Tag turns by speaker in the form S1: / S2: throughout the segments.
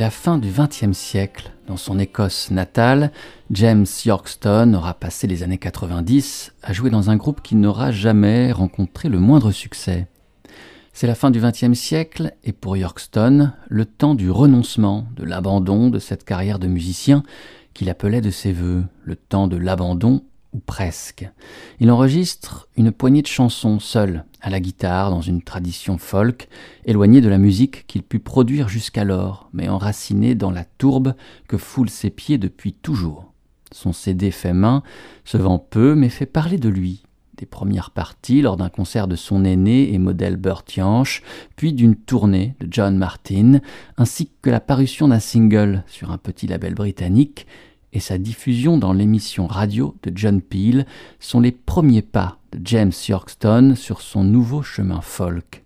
S1: La fin du XXe siècle. Dans son Écosse natale, James Yorkston aura passé les années 90 à jouer dans un groupe qui n'aura jamais rencontré le moindre succès. C'est la fin du XXe siècle et pour Yorkston, le temps du renoncement, de l'abandon de cette carrière de musicien qu'il appelait de ses voeux, le temps de l'abandon ou presque. Il enregistre une poignée de chansons seul, à la guitare, dans une tradition folk, éloignée de la musique qu'il put produire jusqu'alors, mais enracinée dans la tourbe que foulent ses pieds depuis toujours. Son CD fait main se vend peu, mais fait parler de lui. Des premières parties lors d'un concert de son aîné et modèle Burt Jansch, puis d'une tournée de John Martin, ainsi que la parution d'un single sur un petit label britannique, et sa diffusion dans l'émission radio de John Peel sont les premiers pas de James Yorkston sur son nouveau chemin folk.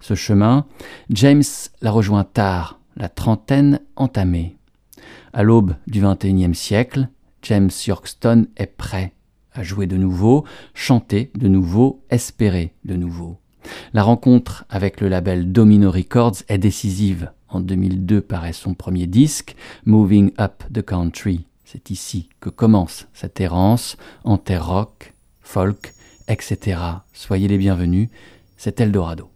S1: Ce chemin, James l'a rejoint tard, la trentaine entamée. À l'aube du XXIe siècle, James Yorkston est prêt à jouer de nouveau, chanter de nouveau, espérer de nouveau. La rencontre avec le label Domino Records est décisive. En 2002 paraît son premier disque, Moving Up the Country. C'est ici que commence cette errance en terre rock, folk, etc. Soyez les bienvenus, c'est Eldorado.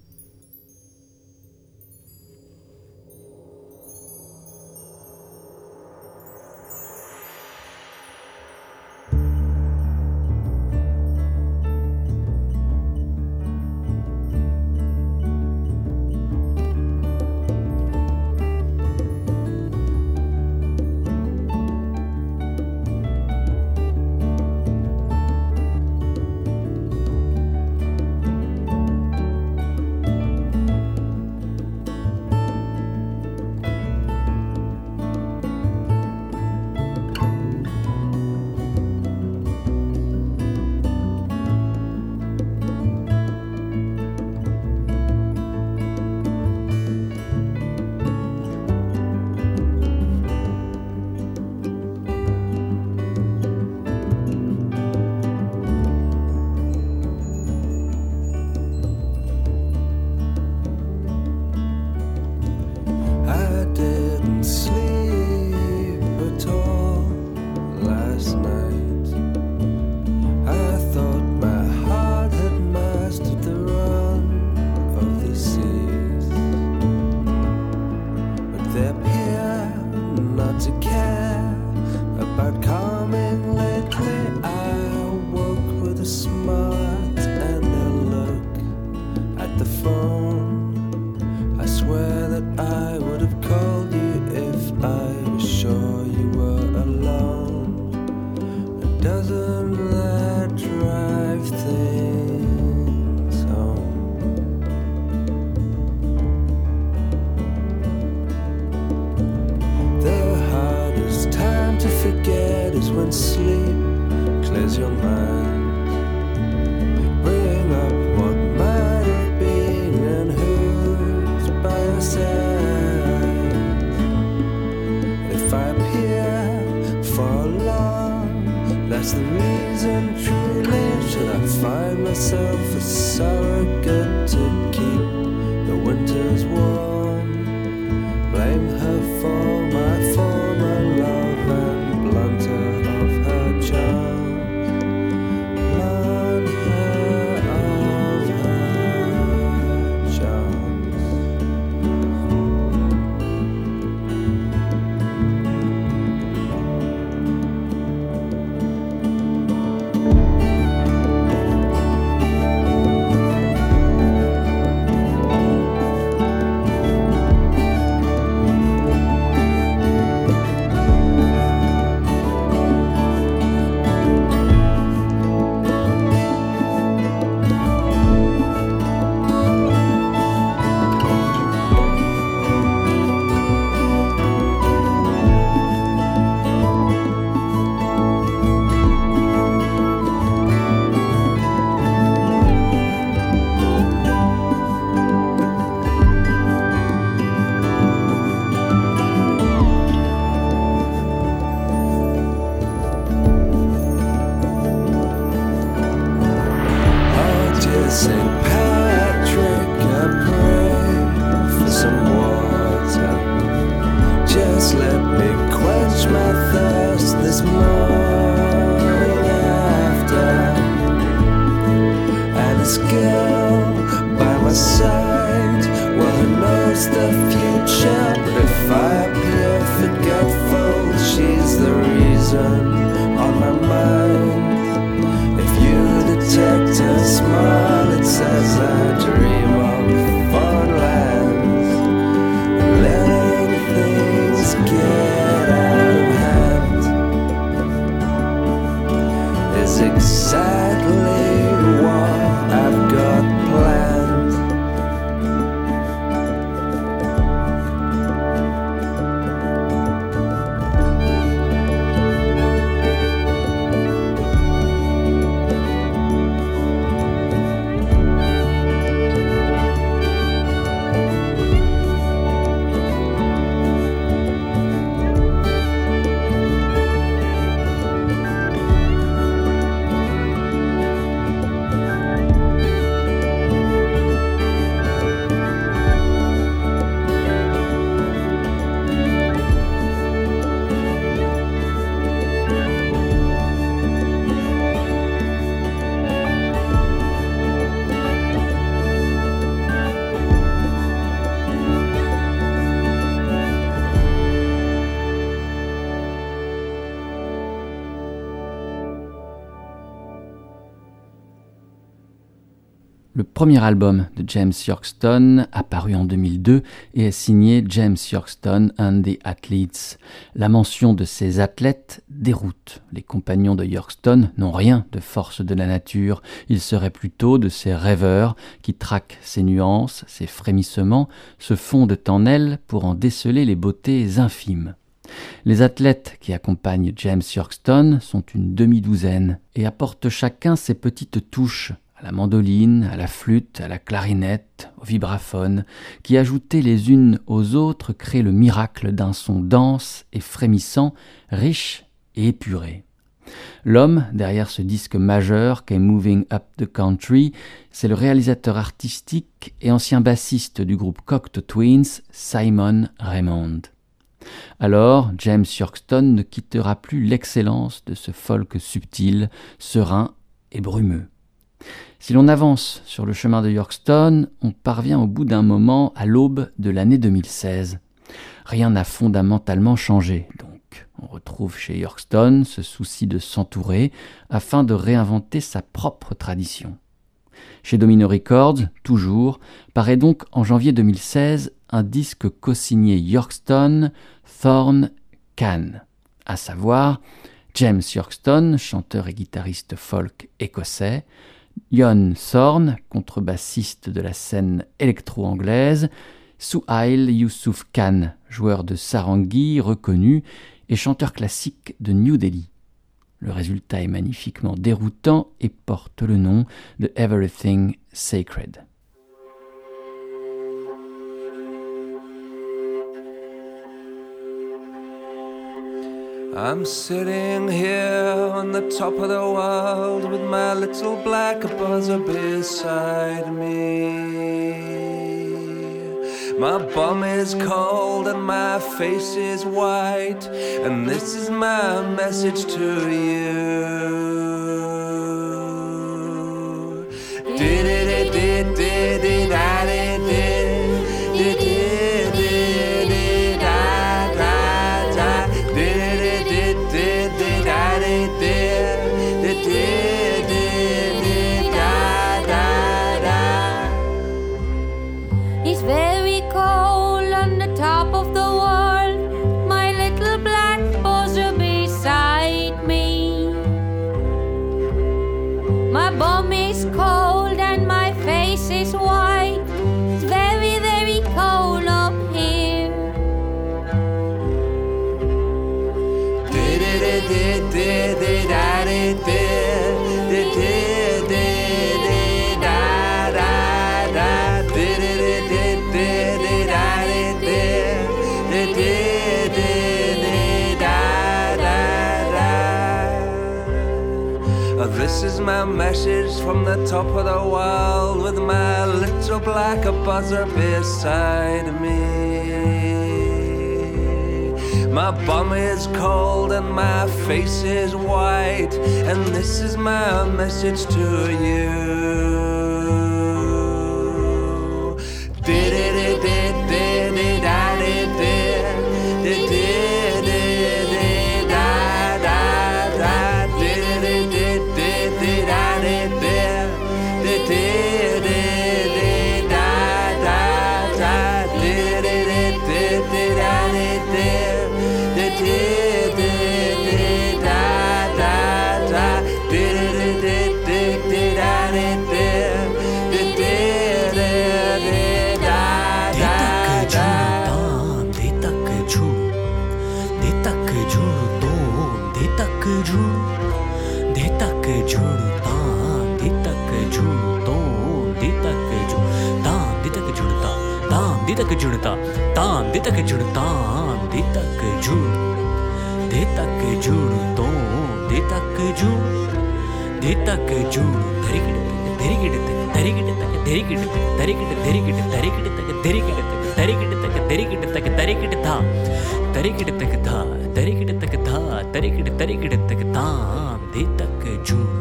S1: Le premier album de James Yorkston, apparu en 2002, et est signé James Yorkston and the Athletes. La mention de ces athlètes déroute. Les compagnons de Yorkston n'ont rien de force de la nature. Ils seraient plutôt de ces rêveurs qui traquent ces nuances, ces frémissements, se fondent en elles pour en déceler les beautés infimes. Les athlètes qui accompagnent James Yorkston sont une demi-douzaine et apportent chacun ses petites touches à la mandoline, à la flûte, à la clarinette, au vibraphone, qui ajoutées les unes aux autres créent le miracle d'un son dense et frémissant, riche et épuré. L'homme derrière ce disque majeur qu'est Moving Up the Country, c'est le réalisateur artistique et ancien bassiste du groupe Cocteau Twins, Simon Raymond. Alors, James Yorkston ne quittera plus l'excellence de ce folk subtil, serein et brumeux. Si l'on avance sur le chemin de Yorkston, on parvient au bout d'un moment à l'aube de l'année 2016. Rien n'a fondamentalement changé, donc. On retrouve chez Yorkston ce souci de s'entourer afin de réinventer sa propre tradition. Chez Domino Records, toujours, paraît donc en janvier 2016 un disque co-signé Yorkston, Thorn, Cannes, à savoir James Yorkston, chanteur et guitariste folk écossais, Jon Thorne, contrebassiste de la scène électro-anglaise, Suhail Yusuf Khan, joueur de sarangi reconnu et chanteur classique de New Delhi. Le résultat est magnifiquement déroutant et porte le nom de Everything Sacred.
S2: I'm sitting here on the top of the world with my little black buzzer beside me. My bum is cold and my face is white, and this is my message to you.
S3: Is my
S2: message from the top of the world with my little black buzzer beside me. My bum is cold and my face is white, and this is my message to you.
S4: तक झूड़ता तां दे तक झूड़ता दे तक झूड़ दे तक झूड़ तो दे तक झूड़ दे तक झूड़ धरिगिड़ तक धरिगिड़ तक धरिगिड़ तक धरिगिड़ तक धरिगिड़ धरिगिड़ धरिगिड़ तक धरिगिड़ तक धरिगिड़ तक धरिगिड़ तक धरिगिड़ था धरिगिड़ तक था धरिगिड़ तक था धरिगिड़ धरिगिड़ तक था दे तक झूड़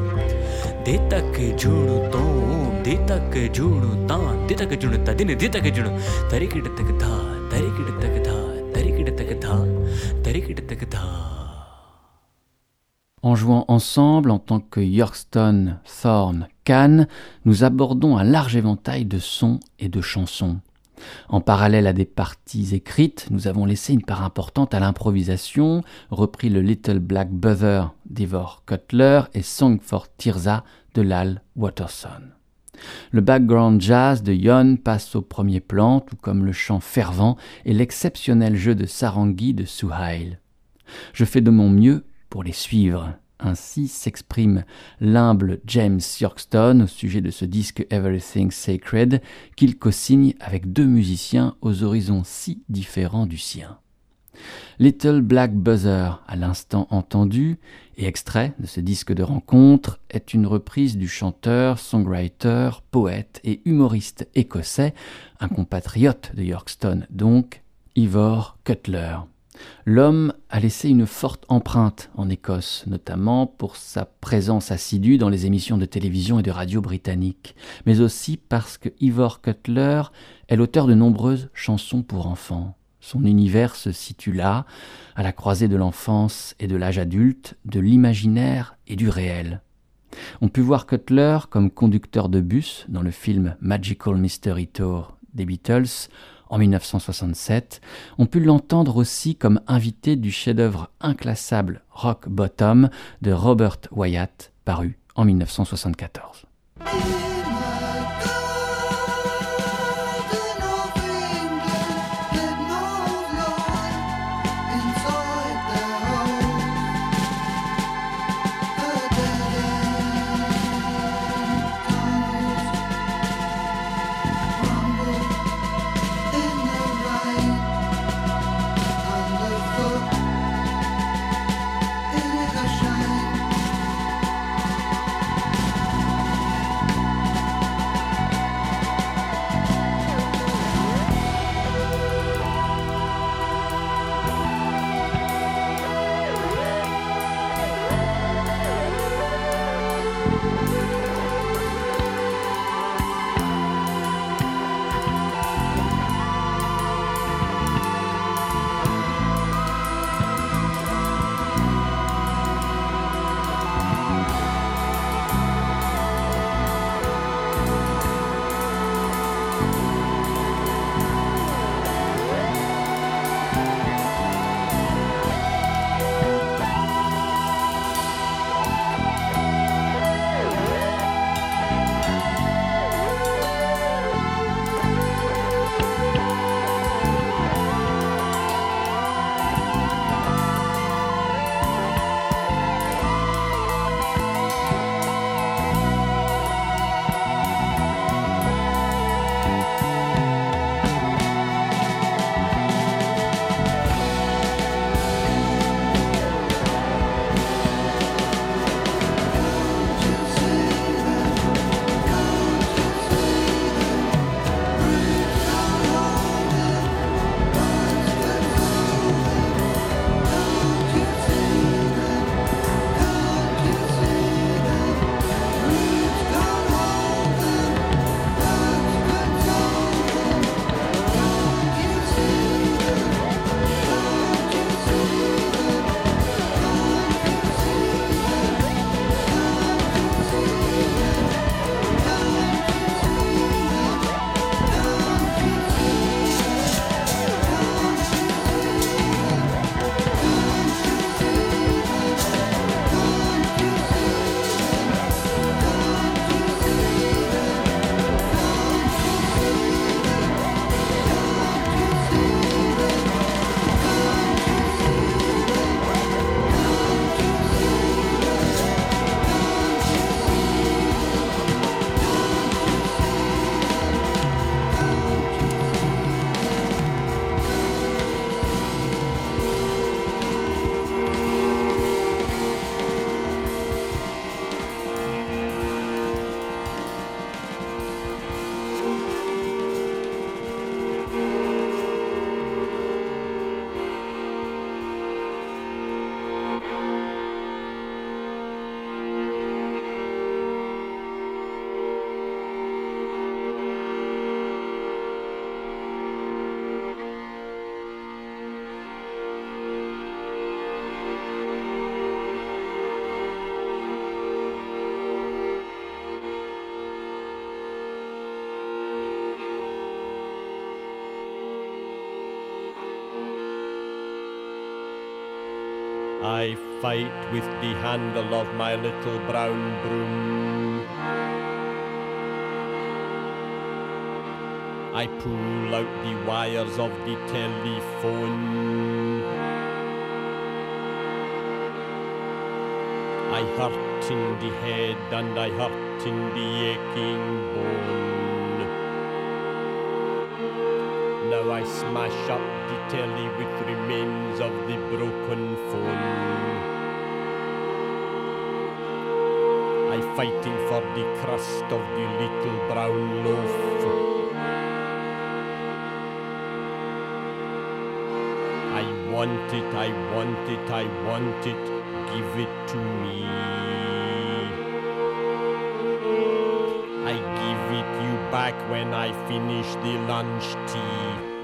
S4: दे तक झूड़ तो दे तक झूड़ ता दे तक झूड़ ता दिन दे तक झूड़ धरिगिड़ तक था धरिगिड़ तक था धरिगिड़ तक था धरिगिड़ तक था
S1: En jouant ensemble en tant que Yorkston, Thorne, Cannes, nous abordons un large éventail de sons et de chansons. En parallèle à des parties écrites, nous avons laissé une part importante à l'improvisation, repris le Little Black Brother d'Ivor Cutler et Song for Tirza de Lal Watterson. Le background jazz de Yon passe au premier plan, tout comme le chant fervent et l'exceptionnel jeu de sarangi de Suhail. Je fais de mon mieux pour les suivre. Ainsi s'exprime l'humble James Yorkston au sujet de ce disque Everything Sacred qu'il co-signe avec deux musiciens aux horizons si différents du sien. Little Black Buzzer, à l'instant entendu, et extrait de ce disque de rencontre, est une reprise du chanteur, songwriter, poète et humoriste écossais, un compatriote de Yorkston donc, Ivor Cutler. L'homme a laissé une forte empreinte en Écosse, notamment pour sa présence assidue dans les émissions de télévision et de radio britanniques, mais aussi parce que Ivor Cutler est l'auteur de nombreuses chansons pour enfants. Son univers se situe là, à la croisée de l'enfance et de l'âge adulte, de l'imaginaire et du réel. On peut voir Cutler comme conducteur de bus dans le film Magical Mystery Tour des Beatles en 1967. On peut l'entendre aussi comme invité du chef-d'œuvre inclassable Rock Bottom de Robert Wyatt, paru en 1974.
S5: Fight with the handle of my little brown broom. I pull out the wires of the telephone. I hurt in the head and I hurt in the aching bone. Now I smash up the telly with remains of the broken phone. I fighting for the crust of the little brown loaf. I want it, I want it, I want it, give it to me. I give it you back when I finish the lunch tea.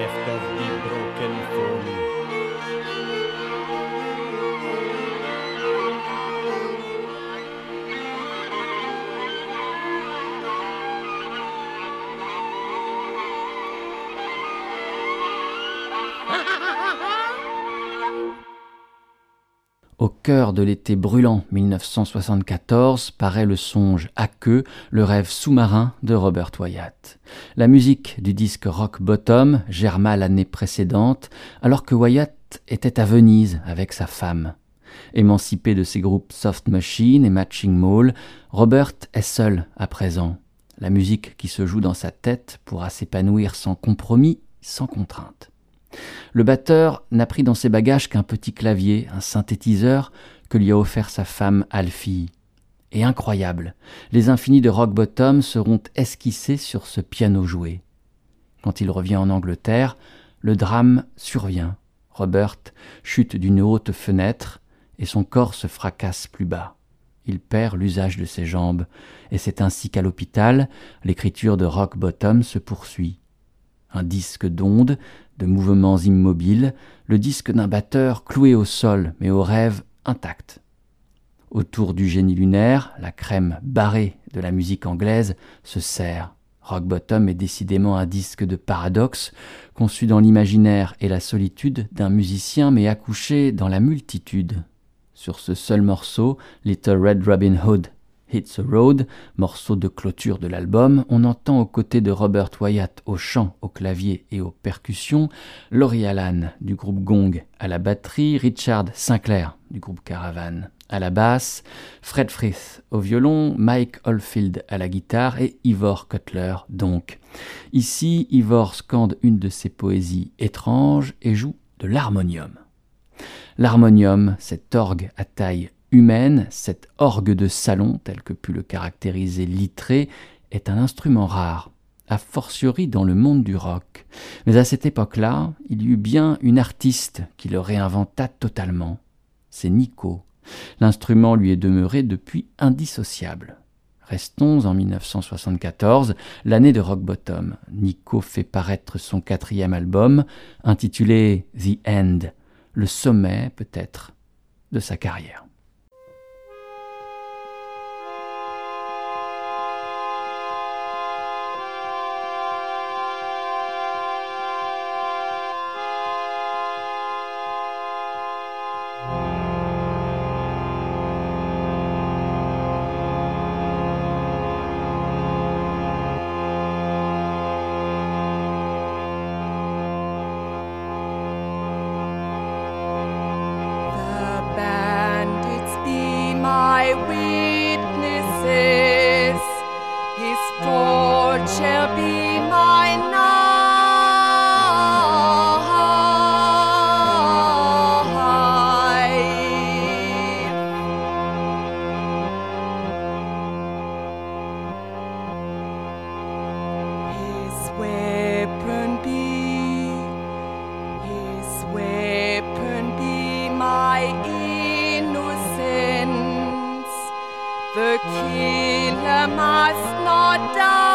S5: Left of the broken phone.
S1: Cœur de l'été brûlant 1974 paraît le songe à queue, le rêve sous-marin de Robert Wyatt. La musique du disque Rock Bottom germa l'année précédente, alors que Wyatt était à Venise avec sa femme. Émancipé de ses groupes Soft Machine et Matching Mall, Robert est seul à présent. La musique qui se joue dans sa tête pourra s'épanouir sans compromis, sans contrainte. Le batteur n'a pris dans ses bagages qu'un petit clavier, un synthétiseur que lui a offert sa femme Alfie. Et incroyable, les infinis de Rock Bottom seront esquissés sur ce piano joué. Quand il revient en Angleterre, le drame survient. Robert chute d'une haute fenêtre et son corps se fracasse plus bas. Il perd l'usage de ses jambes, et c'est ainsi qu'à l'hôpital, l'écriture de Rock Bottom se poursuit. Un disque d'ondes, de mouvements immobiles, le disque d'un batteur cloué au sol, mais au rêve intact. Autour du génie lunaire, la crème barrée de la musique anglaise se serre. Rock Bottom est décidément un disque de paradoxe, conçu dans l'imaginaire et la solitude d'un musicien, mais accouché dans la multitude. Sur ce seul morceau, Little Red Robin Hood Hits a Road, morceau de clôture de l'album, on entend aux côtés de Robert Wyatt au chant, au clavier et aux percussions, Laurie Allan du groupe Gong à la batterie, Richard Sinclair du groupe Caravan à la basse, Fred Frith au violon, Mike Oldfield à la guitare et Ivor Cutler donc. Ici, Ivor scande une de ses poésies étranges et joue de l'harmonium. L'harmonium, cet orgue à taille humaine, cet orgue de salon, tel que put le caractériser Littré, est un instrument rare, a fortiori dans le monde du rock. Mais à cette époque-là, il y eut bien une artiste qui le réinventa totalement. C'est Nico. L'instrument lui est demeuré depuis indissociable. Restons en 1974, l'année de Rock Bottom. Nico fait paraître son quatrième album, intitulé The End, le sommet peut-être de sa carrière.
S6: My innocence. The killer must not die.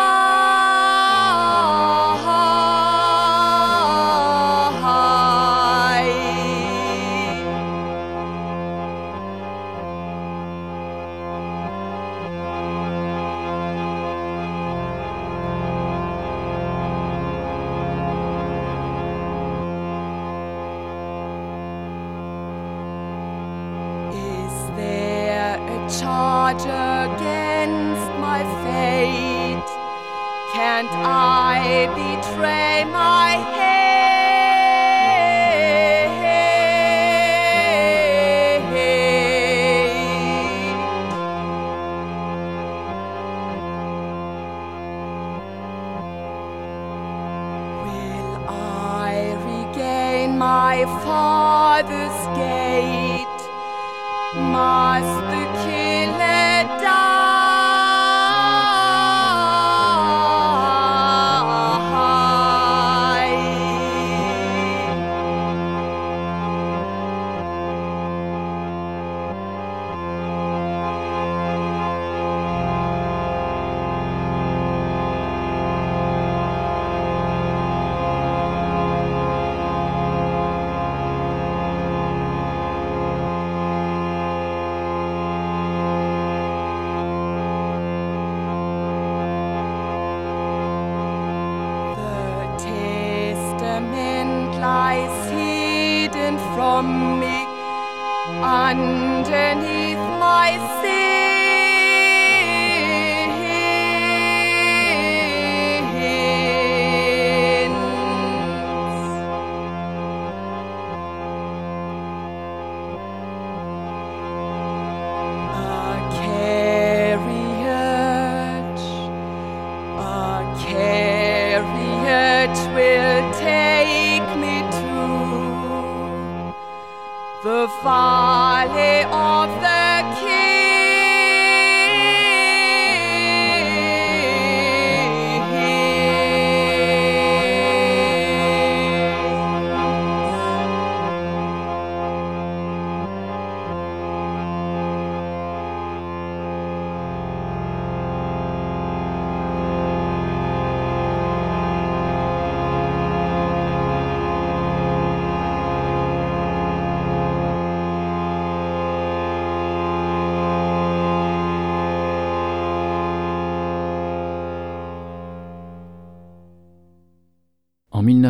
S6: Me underneath my sins.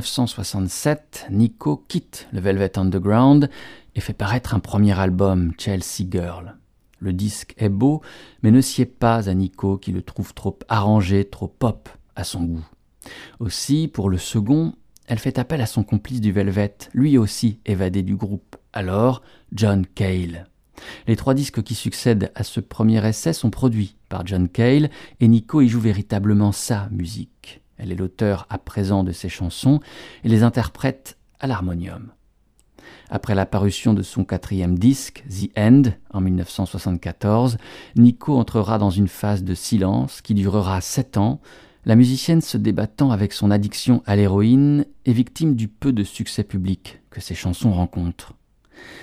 S1: 1967, Nico quitte le Velvet Underground et fait paraître un premier album, Chelsea Girl. Le disque est beau, mais ne sied pas à Nico qui le trouve trop arrangé, trop pop à son goût. Aussi, pour le second, elle fait appel à son complice du Velvet, lui aussi évadé du groupe, alors John Cale. Les trois disques qui succèdent à ce premier essai sont produits par John Cale et Nico y joue véritablement sa musique. Elle est l'auteur à présent de ses chansons et les interprète à l'harmonium. Après la parution de son quatrième disque, The End, en 1974, Nico entrera dans une phase de silence qui durera sept ans, la musicienne se débattant avec son addiction à l'héroïne et victime du peu de succès public que ses chansons rencontrent.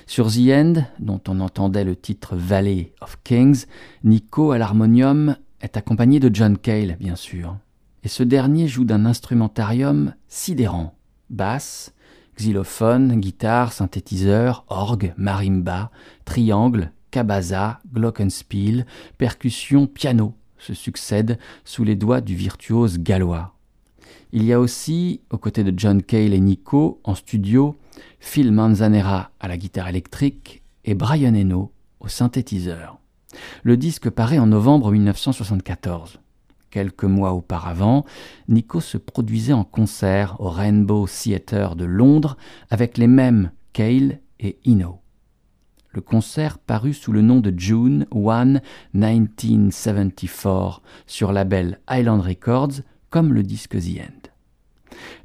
S1: Sur The End, dont on entendait le titre Valley of Kings, Nico à l'harmonium est accompagné de John Cale, bien sûr. Et ce dernier joue d'un instrumentarium sidérant. Basse, xylophone, guitare, synthétiseur, orgue, marimba, triangle, cabaza, glockenspiel, percussion, piano se succèdent sous les doigts du virtuose gallois. Il y a aussi, aux côtés de John Cale et Nico, en studio, Phil Manzanera à la guitare électrique et Brian Eno au synthétiseur. Le disque paraît en novembre 1974. Quelques mois auparavant, Nico se produisait en concert au Rainbow Theatre de Londres avec les mêmes Cale et Eno. Le concert parut sous le nom de June 1 1974 sur label Island Records comme le disque The End.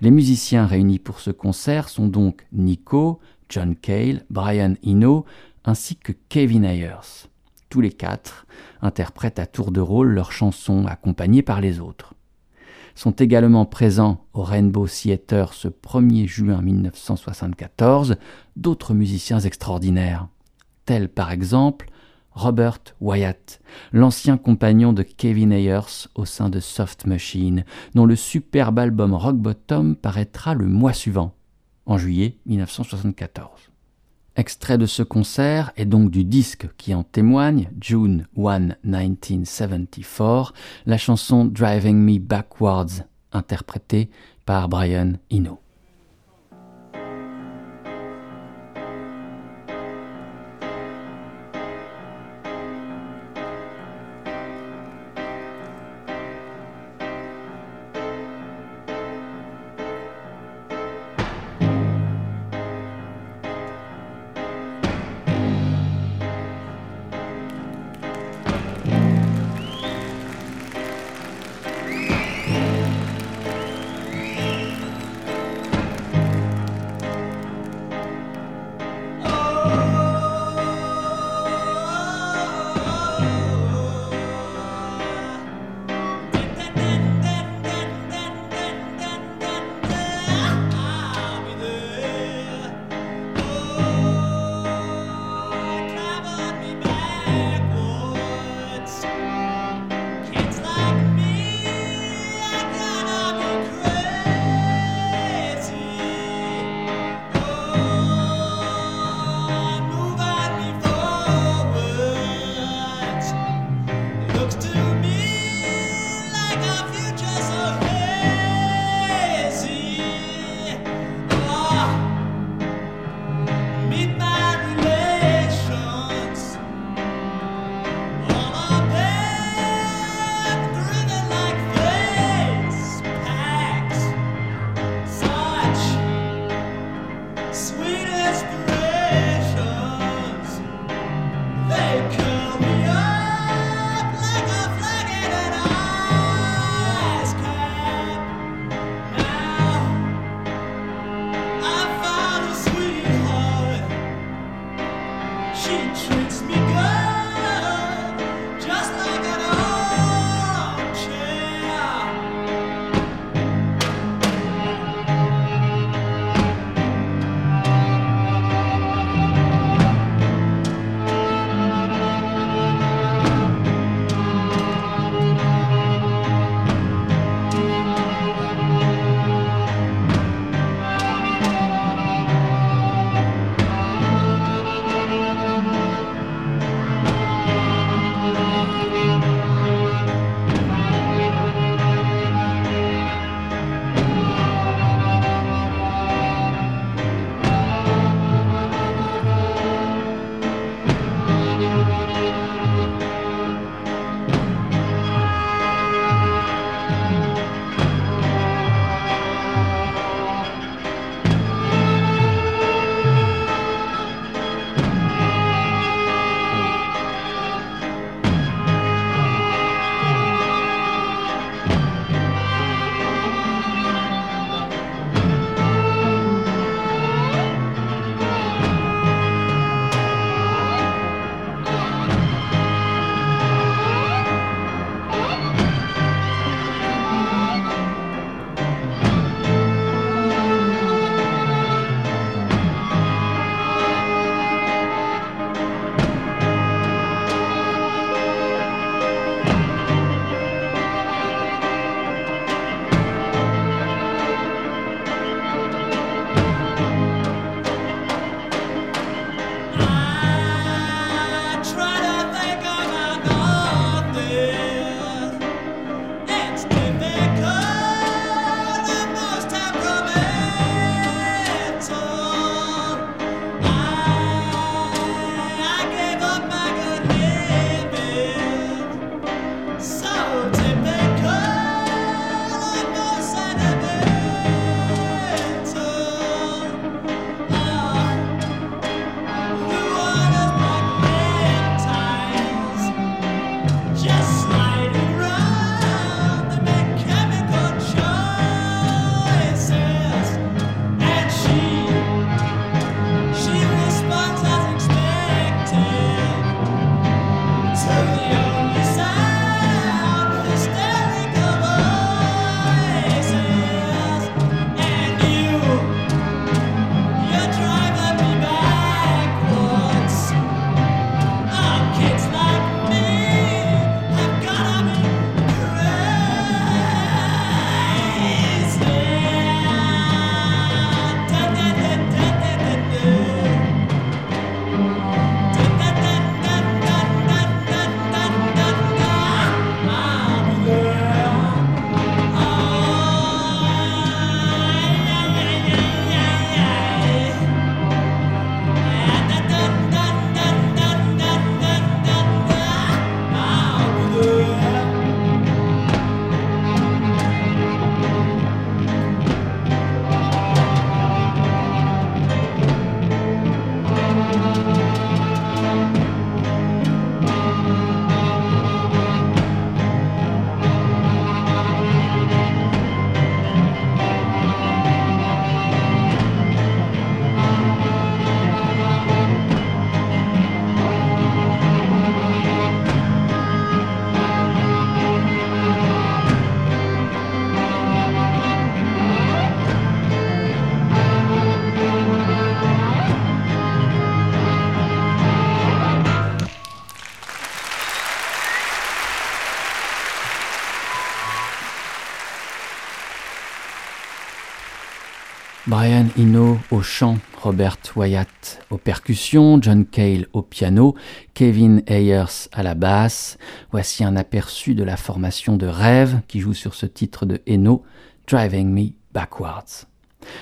S1: Les musiciens réunis pour ce concert sont donc Nico, John Cale, Brian Eno ainsi que Kevin Ayers. Tous les quatre interprètent à tour de rôle leurs chansons accompagnées par les autres.
S6: sont également présents au Rainbow Theatre ce 1er juin 1974 d'autres musiciens extraordinaires, tels par exemple Robert Wyatt, l'ancien compagnon de Kevin Ayers au sein de Soft Machine, dont le superbe album Rock Bottom paraîtra le mois suivant, en juillet 1974. Extrait de ce concert et donc du disque qui en témoigne, June 1, 1974, la chanson Driving Me Backwards, interprétée par Brian Eno.
S1: Brian Eno au chant, Robert Wyatt aux percussions, John Cale au piano, Kevin Ayers à la basse. Voici un aperçu de la formation de Rêve qui joue sur ce titre de Eno, Driving Me Backwards.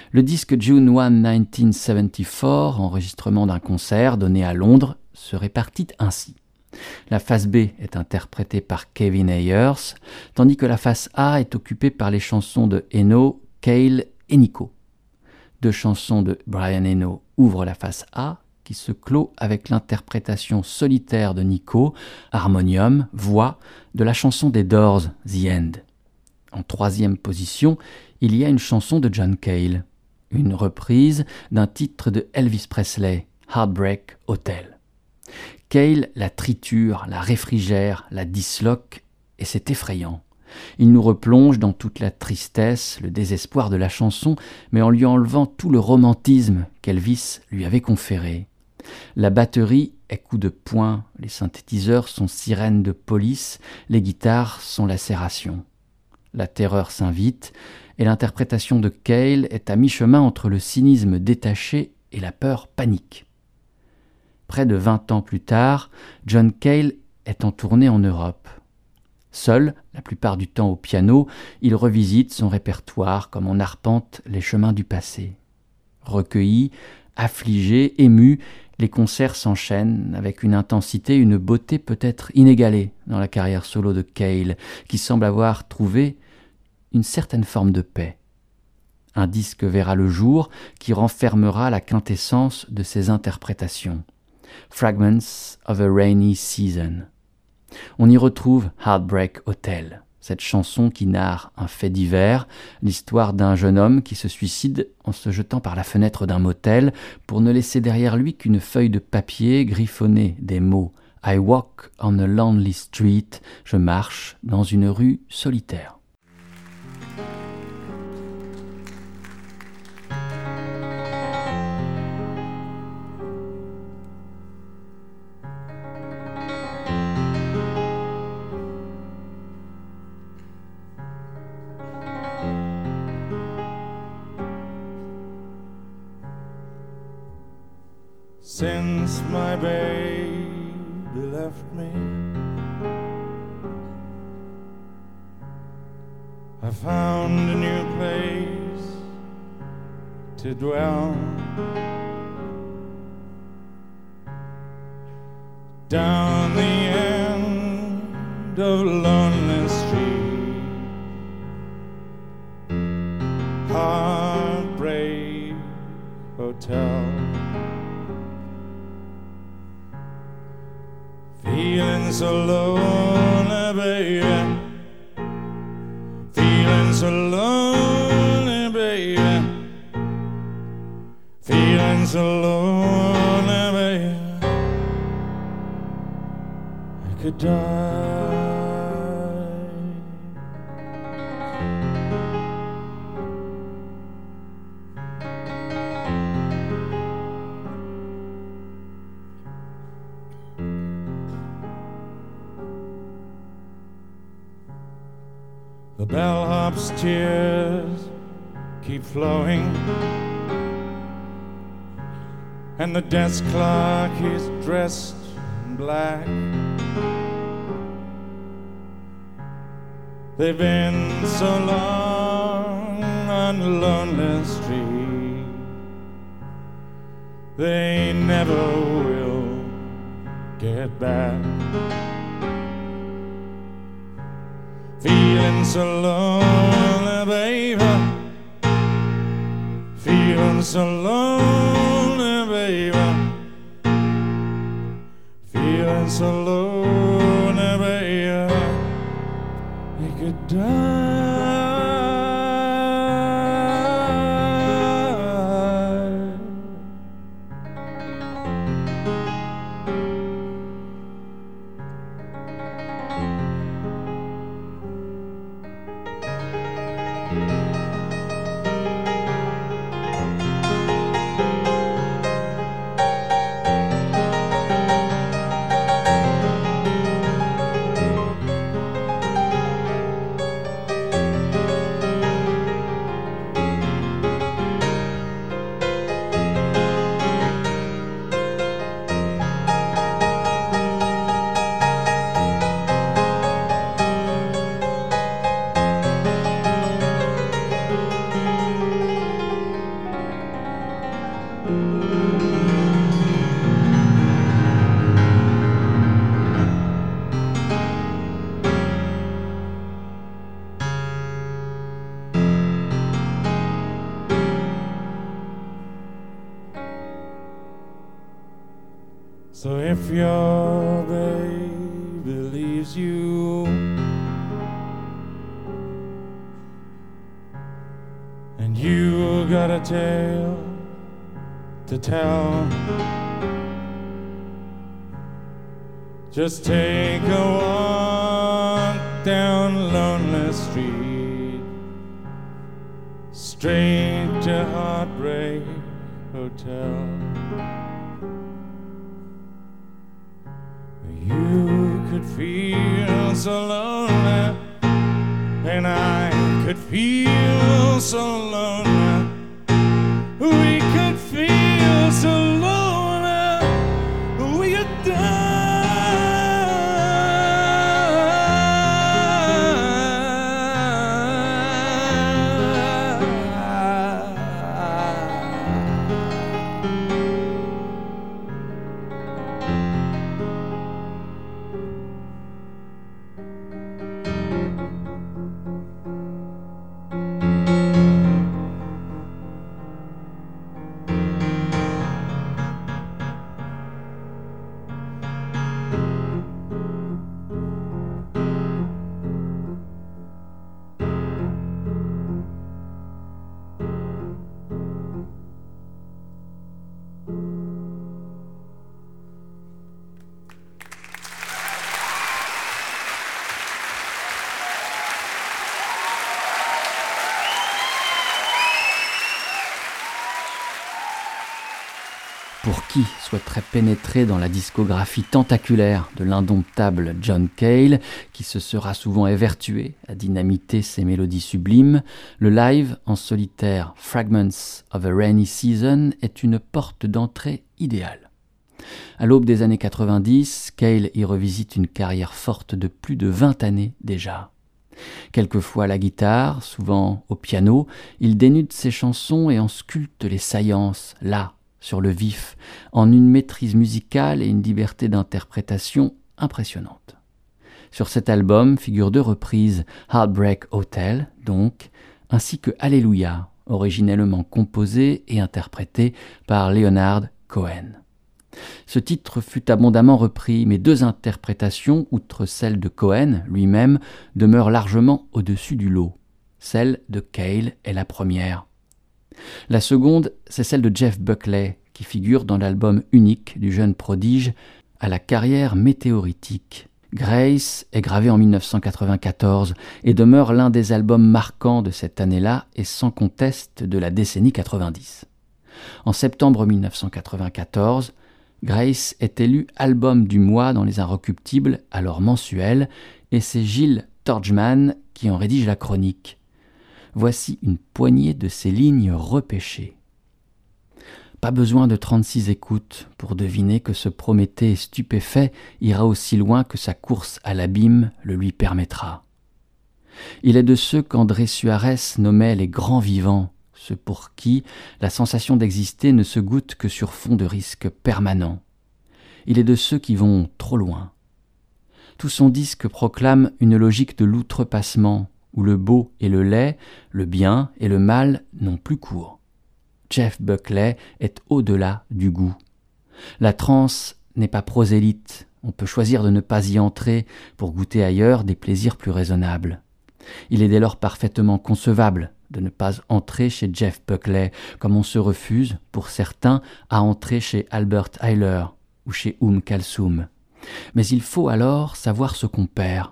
S1: Le disque June 1 1974, enregistrement d'un concert donné à Londres, se répartit ainsi. La face B est interprétée par Kevin Ayers, tandis que la face A est occupée par les chansons de Eno, Cale et Nico. Deux chansons de Brian Eno ouvrent la face A, qui se clôt avec l'interprétation solitaire de Nico, harmonium, voix, de la chanson des Doors, The End. En troisième position, il y a une chanson de John Cale, une reprise d'un titre de Elvis Presley, Heartbreak Hotel. Cale la triture, la réfrigère, la disloque, et c'est effrayant. Il nous replonge dans toute la tristesse, le désespoir de la chanson, mais en lui enlevant tout le romantisme qu'Elvis lui avait conféré. La batterie est coup de poing, les synthétiseurs sont sirènes de police, les guitares sont lacérations. La terreur s'invite, et l'interprétation de Cale est à mi-chemin entre le cynisme détaché et la peur panique. Près de vingt ans plus tard, John Cale est en tournée en Europe. Seul, la plupart du temps au piano, il revisite son répertoire comme on arpente les chemins du passé. Recueilli, affligé, ému, les concerts s'enchaînent avec une intensité, une beauté peut-être inégalée dans la carrière solo de Cale, qui semble avoir trouvé une certaine forme de paix. Un disque verra le jour qui renfermera la quintessence de ses interprétations. Fragments of a Rainy Season. On y retrouve Heartbreak Hotel, cette chanson qui narre un fait divers, l'histoire d'un jeune homme qui se suicide en se jetant par la fenêtre d'un motel pour ne laisser derrière lui qu'une feuille de papier griffonnée des mots I walk on a lonely street, je marche dans une rue solitaire.
S7: My baby left me. I found a new place to dwell. Down desk clerk is dressed in black. They've been so long on the lonely street, they never will get back. Feeling so lonely, down.
S1: Pénétrer dans la discographie tentaculaire de l'indomptable John Cale, qui se sera souvent évertué à dynamiter ses mélodies sublimes, le live en solitaire Fragments of a Rainy Season est une porte d'entrée idéale. À l'aube des années 90, Cale y revisite une carrière forte de plus de 20 années déjà. Quelquefois à la guitare, souvent au piano, il dénude ses chansons et en sculpte les saillances, là, sur le vif, en une maîtrise musicale et une liberté d'interprétation impressionnantes. Sur cet album figurent deux reprises, Heartbreak Hotel, donc, ainsi que Alléluia, originellement composé et interprété par Leonard Cohen. Ce titre fut abondamment repris, mais deux interprétations, outre celle de Cohen lui-même, demeurent largement au-dessus du lot. Celle de Cale est la première. La seconde, c'est celle de Jeff Buckley, qui figure dans l'album unique du jeune prodige à la carrière météoritique. Grace est gravé en 1994 et demeure l'un des albums marquants de cette année-là et sans conteste de la décennie 90. En septembre 1994, Grace est élu album du mois dans les Inrecuptibles, alors mensuel, et c'est Gilles Torgman qui en rédige la chronique. Voici une poignée de ces lignes repêchées. Pas besoin de 36 écoutes pour deviner que ce Prométhée stupéfait ira aussi loin que sa course à l'abîme le lui permettra. Il est de ceux qu'André Suarez nommait les grands vivants, ceux pour qui la sensation d'exister ne se goûte que sur fond de risque permanent. Il est de ceux qui vont trop loin. Tout son disque proclame une logique de l'outrepassement, où le beau et le laid, le bien et le mal n'ont plus cours. Jeff Buckley est au-delà du goût. La transe n'est pas prosélyte, on peut choisir de ne pas y entrer pour goûter ailleurs des plaisirs plus raisonnables. Il est dès lors parfaitement concevable de ne pas entrer chez Jeff Buckley, comme on se refuse, pour certains, à entrer chez Albert Eiler ou chez Oum Kalsoum. Mais il faut alors savoir ce qu'on perd,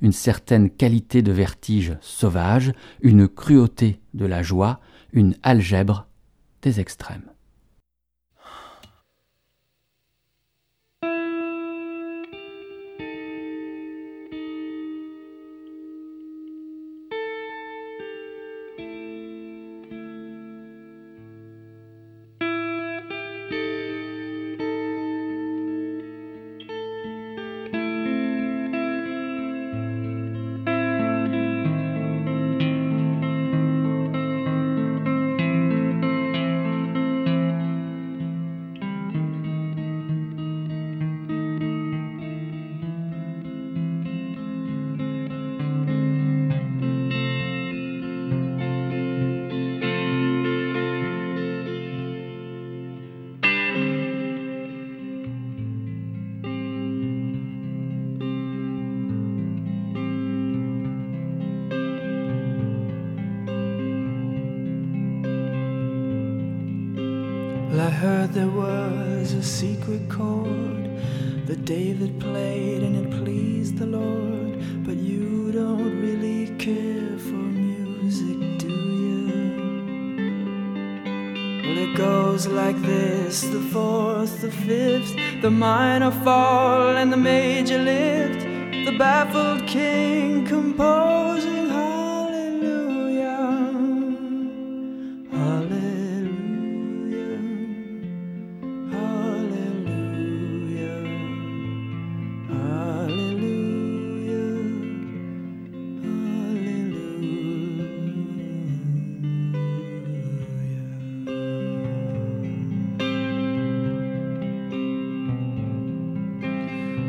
S1: une certaine qualité de vertige sauvage, une cruauté de la joie, une algèbre des extrêmes.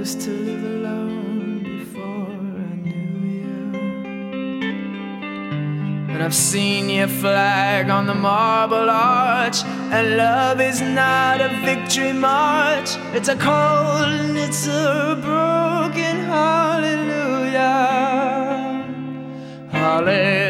S8: Used to live alone before I knew you. And I've seen your flag on the marble arch. And love is not a victory march, it's a cold and it's a broken hallelujah. Hallelujah.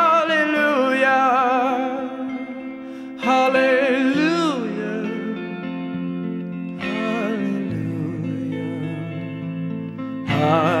S8: heart.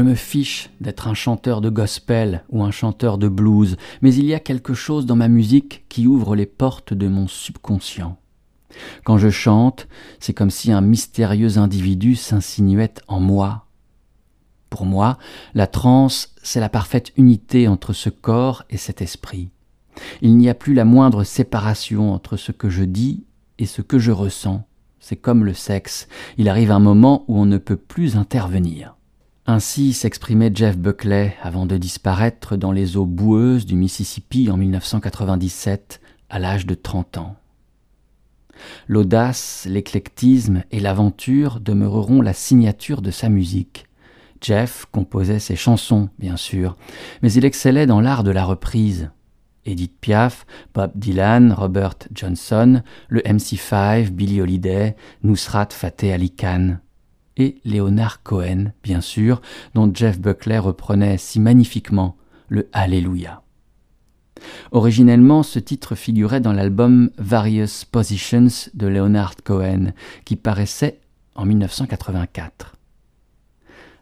S1: Je me fiche d'être un chanteur de gospel ou un chanteur de blues, mais il y a quelque chose dans ma musique qui ouvre les portes de mon subconscient. Quand je chante, c'est comme si un mystérieux individu s'insinuait en moi. Pour moi, la transe, c'est la parfaite unité entre ce corps et cet esprit. Il n'y a plus la moindre séparation entre ce que je dis et ce que je ressens. C'est comme le sexe, il arrive un moment où on ne peut plus intervenir. Ainsi s'exprimait Jeff Buckley avant de disparaître dans les eaux boueuses du Mississippi en 1997 à l'âge de 30 ans. L'audace, l'éclectisme et l'aventure demeureront la signature de sa musique. Jeff composait ses chansons, bien sûr, mais il excellait dans l'art de la reprise. Edith Piaf, Bob Dylan, Robert Johnson, le MC5, Billy Holiday, Nusrat Fateh Ali Khan et Leonard Cohen, bien sûr, dont Jeff Buckley reprenait si magnifiquement le Alléluia. Originellement, ce titre figurait dans l'album Various Positions de Leonard Cohen, qui paraissait en 1984.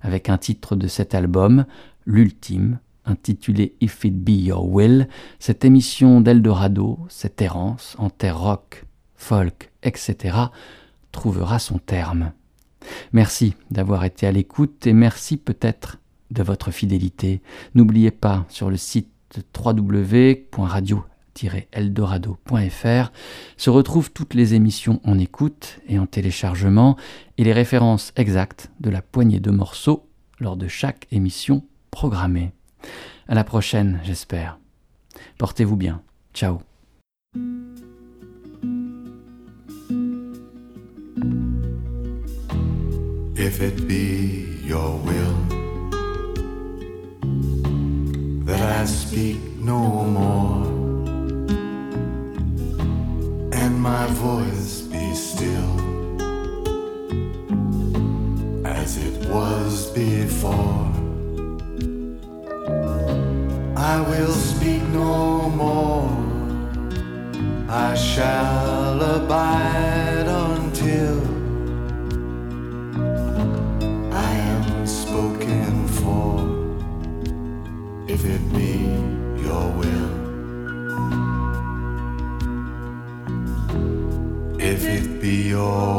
S1: Avec un titre de cet album, l'ultime, intitulé If It Be Your Will, cette émission d'Eldorado, cette errance en terre rock, folk, etc., trouvera son terme. Merci d'avoir été à l'écoute et merci peut-être de votre fidélité. N'oubliez pas sur le site www.radio-eldorado.fr se retrouvent toutes les émissions en écoute et en téléchargement et les références exactes de la poignée de morceaux lors de chaque émission programmée. À la prochaine, j'espère. Portez-vous bien. Ciao.
S2: If it be your will that I speak no more and my voice be still as it was before, I will speak no more. I shall abide it be